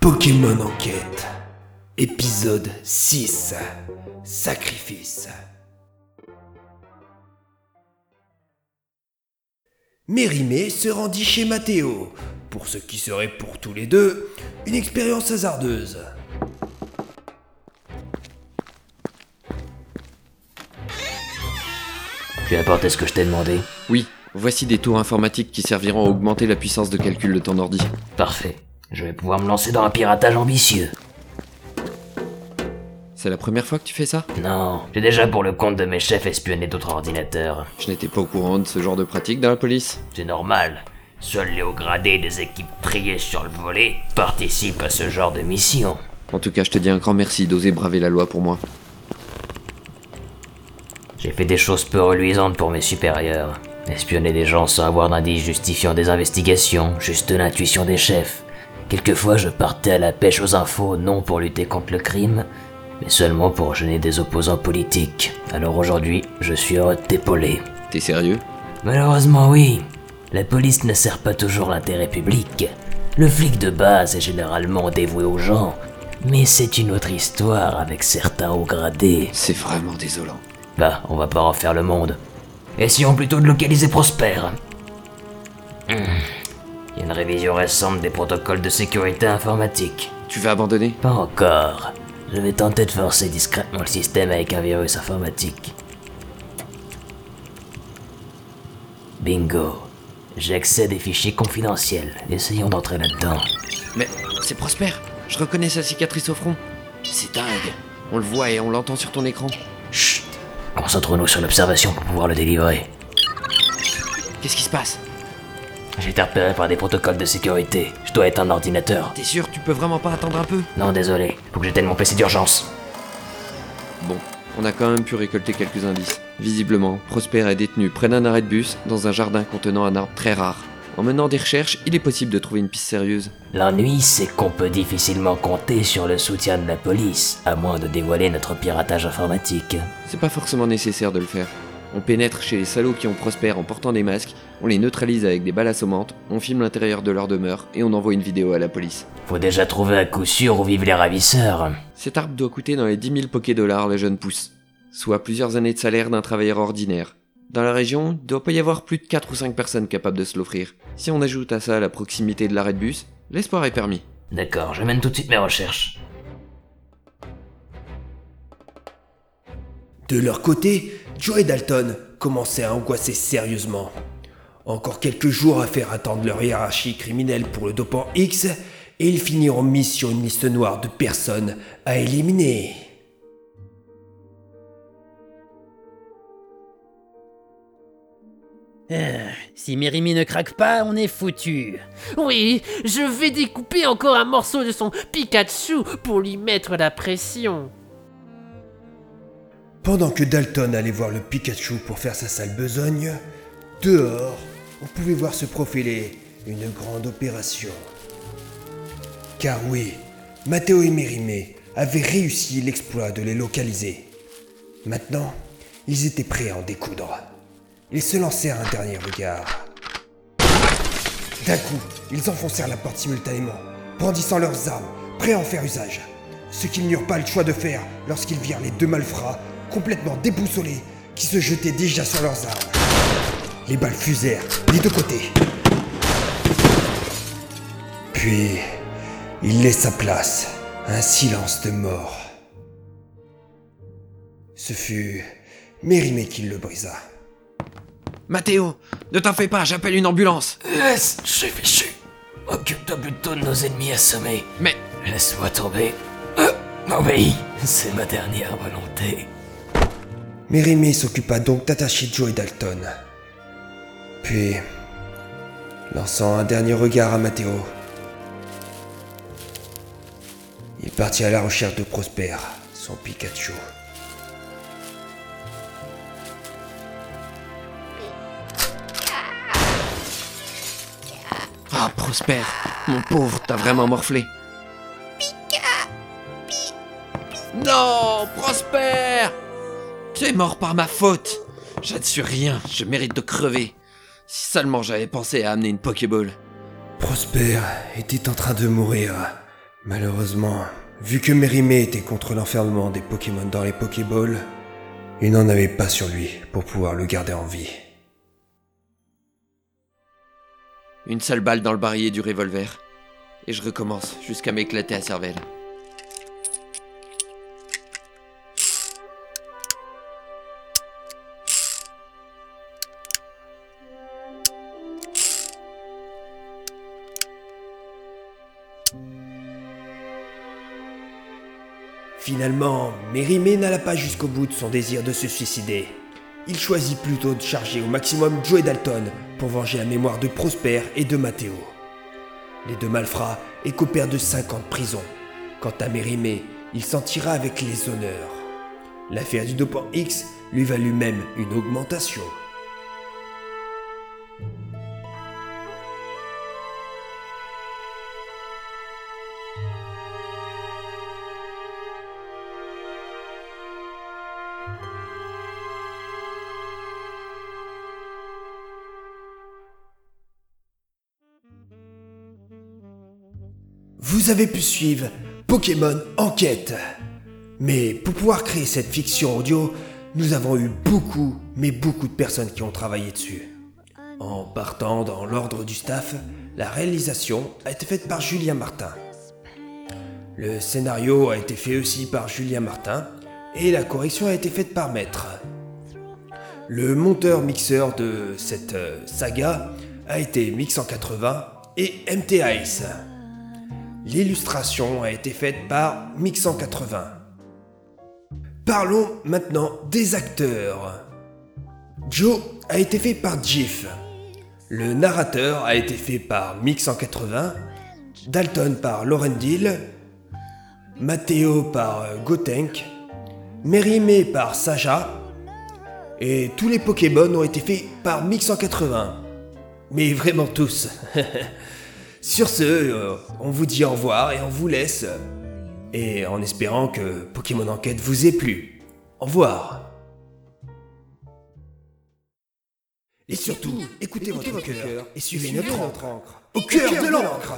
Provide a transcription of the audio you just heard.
Pokémon Enquête. Épisode 6. Sacrifice. Mérimée se rendit chez Mathéo, pour ce qui serait pour tous les deux une expérience hasardeuse. Tu as apporté ce que je t'ai demandé? Oui, voici des tours informatiques qui serviront à augmenter la puissance de calcul de ton ordi. Parfait. Je vais pouvoir me lancer dans un piratage ambitieux. C'est la première fois que tu fais ça? Non, j'ai déjà pour le compte de mes chefs espionné d'autres ordinateurs. Je n'étais pas au courant de ce genre de pratique dans la police. C'est normal. Seuls les hauts gradés des équipes triées sur le volet participent à ce genre de mission. En tout cas, je te dis un grand merci d'oser braver la loi pour moi. J'ai fait des choses peu reluisantes pour mes supérieurs. Espionner des gens sans avoir d'indices justifiant des investigations, juste l'intuition des chefs. Quelquefois, je partais à la pêche aux infos, non pour lutter contre le crime, mais seulement pour gêner des opposants politiques. Alors aujourd'hui, je suis heureux de t'épauler. T'es sérieux? Malheureusement, oui. La police ne sert pas toujours l'intérêt public. Le flic de base est généralement dévoué aux gens, mais c'est une autre histoire avec certains hauts gradés. C'est vraiment désolant. Bah, on va pas refaire le monde. Essayons plutôt de localiser Prosper. Hmm. Il y a une révision récente des protocoles de sécurité informatique. Tu vas abandonner? Pas encore. Je vais tenter de forcer discrètement le système avec un virus informatique. Bingo. J'ai accès à des fichiers confidentiels. Essayons d'entrer là-dedans. Mais c'est Prosper Je reconnais sa cicatrice au front. C'est dingue. On le voit et on l'entend sur ton écran. Chut Concentrons-nous sur l'observation pour pouvoir le délivrer. Qu'est-ce qui se passe? J'ai été repéré par des protocoles de sécurité. Je dois être un ordinateur. T'es sûr Tu peux vraiment pas attendre un peu? Non, désolé. Faut que j'éteigne mon PC d'urgence. Bon, on a quand même pu récolter quelques indices. Visiblement, Prosper est détenu près d'un arrêt de bus dans un jardin contenant un arbre très rare. En menant des recherches, il est possible de trouver une piste sérieuse. L'ennui, c'est qu'on peut difficilement compter sur le soutien de la police, à moins de dévoiler notre piratage informatique. C'est pas forcément nécessaire de le faire. On pénètre chez les salauds qui ont Prosper en portant des masques, on les neutralise avec des balles assommantes, on filme l'intérieur de leur demeure et on envoie une vidéo à la police. Faut déjà trouver à coup sûr où vivent les ravisseurs. Cet arbre doit coûter dans les 10 000 poké dollars le jeune pousse, soit plusieurs années de salaire d'un travailleur ordinaire. Dans la région, il doit pas y avoir plus de 4 ou 5 personnes capables de se l'offrir. Si on ajoute à ça la proximité de l'arrêt de bus, l'espoir est permis. D'accord, je mène tout de suite mes recherches. De leur côté, Joe et Dalton commençaient à angoisser sérieusement. Encore quelques jours à faire attendre leur hiérarchie criminelle pour le dopant X, et ils finiront mis sur une liste noire de personnes à éliminer. Euh, si Mérimi ne craque pas, on est foutu. Oui, je vais découper encore un morceau de son Pikachu pour lui mettre la pression. Pendant que Dalton allait voir le Pikachu pour faire sa sale besogne, dehors, on pouvait voir se profiler une grande opération. Car oui, Matteo et Mérimée avaient réussi l'exploit de les localiser. Maintenant, ils étaient prêts à en découdre. Ils se lancèrent un dernier regard. D'un coup, ils enfoncèrent la porte simultanément, brandissant leurs armes, prêts à en faire usage. Ce qu'ils n'eurent pas le choix de faire lorsqu'ils virent les deux malfrats, complètement déboussolés, qui se jetaient déjà sur leurs armes. Les balles fusèrent des deux côtés. Puis, il laissa place à un silence de mort. Ce fut Mérimée qui le brisa. Mathéo, ne t'en fais pas, j'appelle une ambulance. Laisse, chef fichu. Occupe-toi plutôt de nos ennemis assommés. Mais Laisse-moi tomber. Euh, obéis, c'est ma dernière volonté. Mérimée s'occupa donc d'attacher Joe et Dalton. Puis, lançant un dernier regard à Matteo, il partit à la recherche de Prosper, son Pikachu. Ah, Prosper, mon pauvre, t'as vraiment morflé. Non, Prosper Tu es mort par ma faute. Je ne suis rien, je mérite de crever. Si seulement j'avais pensé à amener une Pokéball. Prosper était en train de mourir. Malheureusement, vu que Mérimée était contre l'enfermement des Pokémon dans les Pokéballs, il n'en avait pas sur lui pour pouvoir le garder en vie. Une seule balle dans le barillet du revolver. Et je recommence jusqu'à m'éclater la cervelle. Finalement, Mérimée n'alla pas jusqu'au bout de son désir de se suicider. Il choisit plutôt de charger au maximum Joe Dalton pour venger la mémoire de Prosper et de Matteo. Les deux malfrats écopèrent de 5 ans de prison. Quant à Mérimée, il s'en tira avec les honneurs. L'affaire du dopant X lui valut même une augmentation. Vous avez pu suivre Pokémon Enquête. Mais pour pouvoir créer cette fiction audio, nous avons eu beaucoup, mais beaucoup de personnes qui ont travaillé dessus. En partant dans l'ordre du staff, la réalisation a été faite par Julien Martin. Le scénario a été fait aussi par Julien Martin et la correction a été faite par Maître. Le monteur-mixeur de cette euh, saga a été Mix 180 et MT Ice. L'illustration a été faite par Mix 180. Parlons maintenant des acteurs. Joe a été fait par Jiff. Le narrateur a été fait par Mix 180. Dalton par Laurendil. Matteo par euh, Gotenk. Mérimée par Saja. Et tous les Pokémon ont été faits par Mix 180. Mais vraiment tous. Sur ce, euh, on vous dit au revoir et on vous laisse. Et en espérant que Pokémon Enquête vous ait plu. Au revoir. Et surtout, écoutez, votre, cœur et suivez, notre encre. Au cœur de l'encre